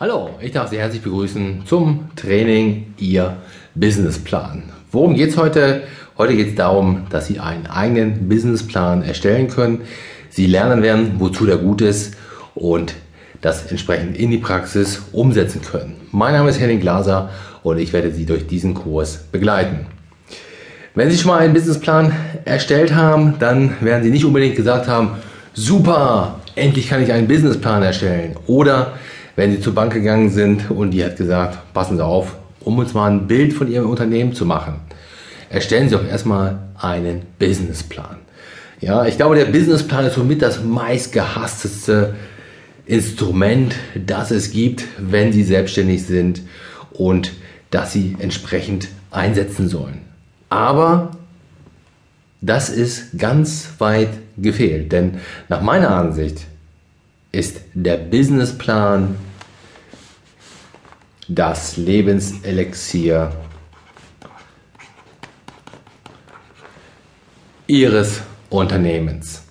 Hallo, ich darf Sie herzlich begrüßen zum Training Ihr Businessplan. Worum geht es heute? Heute geht es darum, dass Sie einen eigenen Businessplan erstellen können. Sie lernen werden, wozu der gut ist und das entsprechend in die Praxis umsetzen können. Mein Name ist Henning Glaser und ich werde Sie durch diesen Kurs begleiten. Wenn Sie schon mal einen Businessplan erstellt haben, dann werden Sie nicht unbedingt gesagt haben, super, endlich kann ich einen Businessplan erstellen. Oder wenn Sie zur Bank gegangen sind und die hat gesagt, passen Sie auf, um uns mal ein Bild von Ihrem Unternehmen zu machen, erstellen Sie doch erstmal einen Businessplan. Ja, ich glaube, der Businessplan ist somit das meistgehassteste Instrument, das es gibt, wenn Sie selbstständig sind und das Sie entsprechend einsetzen sollen. Aber das ist ganz weit gefehlt, denn nach meiner Ansicht ist der Businessplan das Lebenselixier Ihres Unternehmens.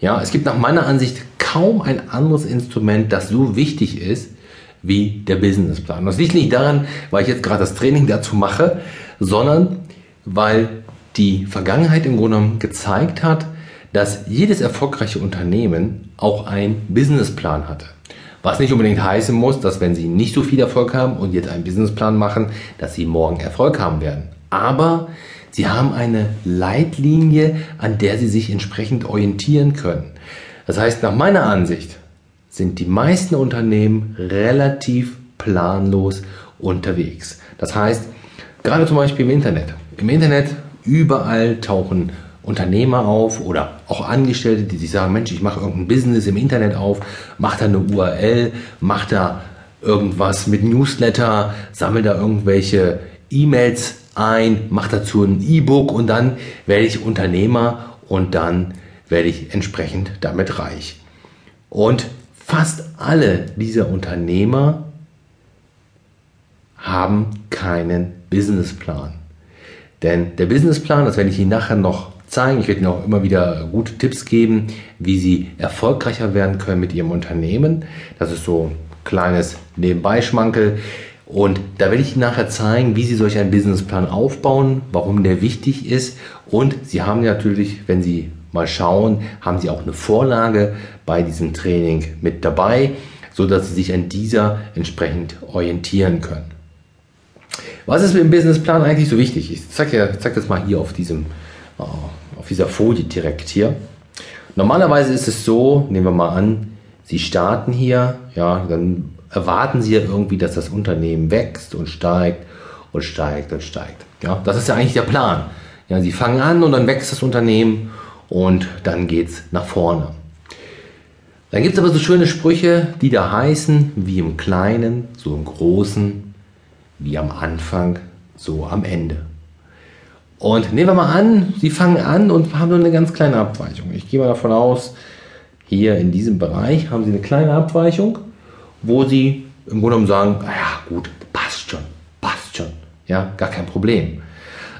Ja, es gibt nach meiner Ansicht kaum ein anderes Instrument, das so wichtig ist wie der Businessplan. Das liegt nicht daran, weil ich jetzt gerade das Training dazu mache, sondern weil die Vergangenheit im Grunde genommen gezeigt hat, dass jedes erfolgreiche Unternehmen auch einen Businessplan hatte. Was nicht unbedingt heißen muss, dass wenn Sie nicht so viel Erfolg haben und jetzt einen Businessplan machen, dass Sie morgen Erfolg haben werden. Aber Sie haben eine Leitlinie, an der Sie sich entsprechend orientieren können. Das heißt, nach meiner Ansicht sind die meisten Unternehmen relativ planlos unterwegs. Das heißt, gerade zum Beispiel im Internet. Im Internet überall tauchen Unternehmer auf oder auch Angestellte, die sich sagen, Mensch, ich mache irgendein Business im Internet auf, mache da eine URL, mache da irgendwas mit Newsletter, sammle da irgendwelche E-Mails ein, mache dazu ein E-Book und dann werde ich Unternehmer und dann werde ich entsprechend damit reich. Und fast alle dieser Unternehmer haben keinen Businessplan. Denn der Businessplan, das werde ich Ihnen nachher noch zeigen. Ich werde Ihnen auch immer wieder gute Tipps geben, wie Sie erfolgreicher werden können mit Ihrem Unternehmen. Das ist so ein kleines Nebenbeischmankel. Und da werde ich Ihnen nachher zeigen, wie Sie solch einen Businessplan aufbauen, warum der wichtig ist. Und Sie haben natürlich, wenn Sie mal schauen, haben Sie auch eine Vorlage bei diesem Training mit dabei, so dass Sie sich an dieser entsprechend orientieren können. Was ist mit dem Businessplan eigentlich so wichtig? Ich zeige zeig das mal hier auf diesem dieser Folie direkt hier. Normalerweise ist es so, nehmen wir mal an, Sie starten hier, ja, dann erwarten Sie ja irgendwie, dass das Unternehmen wächst und steigt und steigt und steigt. Ja, das ist ja eigentlich der Plan. Ja, Sie fangen an und dann wächst das Unternehmen und dann geht es nach vorne. Dann gibt es aber so schöne Sprüche, die da heißen, wie im Kleinen, so im Großen, wie am Anfang, so am Ende. Und nehmen wir mal an, Sie fangen an und haben nur eine ganz kleine Abweichung. Ich gehe mal davon aus, hier in diesem Bereich haben Sie eine kleine Abweichung, wo Sie im Grunde genommen sagen, ja gut, passt schon, passt schon, ja, gar kein Problem.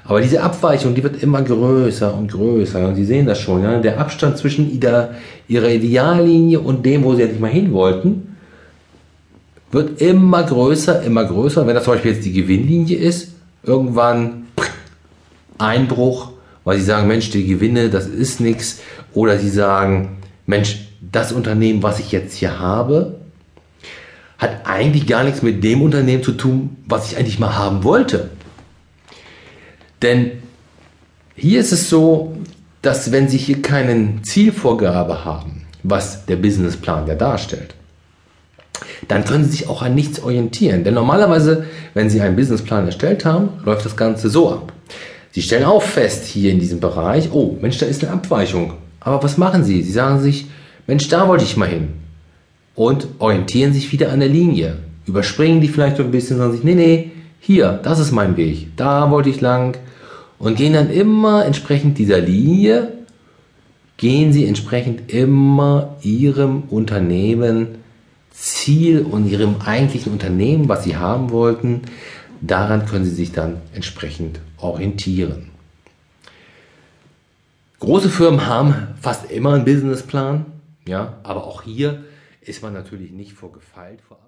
Aber diese Abweichung, die wird immer größer und größer. Und Sie sehen das schon, ja? der Abstand zwischen Ihrer, Ihrer Ideallinie und dem, wo Sie endlich mal hin wollten, wird immer größer, immer größer. wenn das zum Beispiel jetzt die Gewinnlinie ist, irgendwann Einbruch, weil sie sagen, Mensch, die Gewinne, das ist nichts. Oder sie sagen, Mensch, das Unternehmen, was ich jetzt hier habe, hat eigentlich gar nichts mit dem Unternehmen zu tun, was ich eigentlich mal haben wollte. Denn hier ist es so, dass wenn Sie hier keine Zielvorgabe haben, was der Businessplan ja darstellt, dann können Sie sich auch an nichts orientieren. Denn normalerweise, wenn Sie einen Businessplan erstellt haben, läuft das Ganze so ab. Sie stellen auch fest hier in diesem Bereich, oh Mensch, da ist eine Abweichung. Aber was machen Sie? Sie sagen sich, Mensch, da wollte ich mal hin. Und orientieren sich wieder an der Linie. Überspringen die vielleicht so ein bisschen, sagen sich, nee, nee, hier, das ist mein Weg. Da wollte ich lang. Und gehen dann immer entsprechend dieser Linie, gehen Sie entsprechend immer Ihrem Unternehmen Ziel und Ihrem eigentlichen Unternehmen, was Sie haben wollten, Daran können Sie sich dann entsprechend orientieren. Große Firmen haben fast immer einen Businessplan, ja, aber auch hier ist man natürlich nicht vorgefeilt vorab.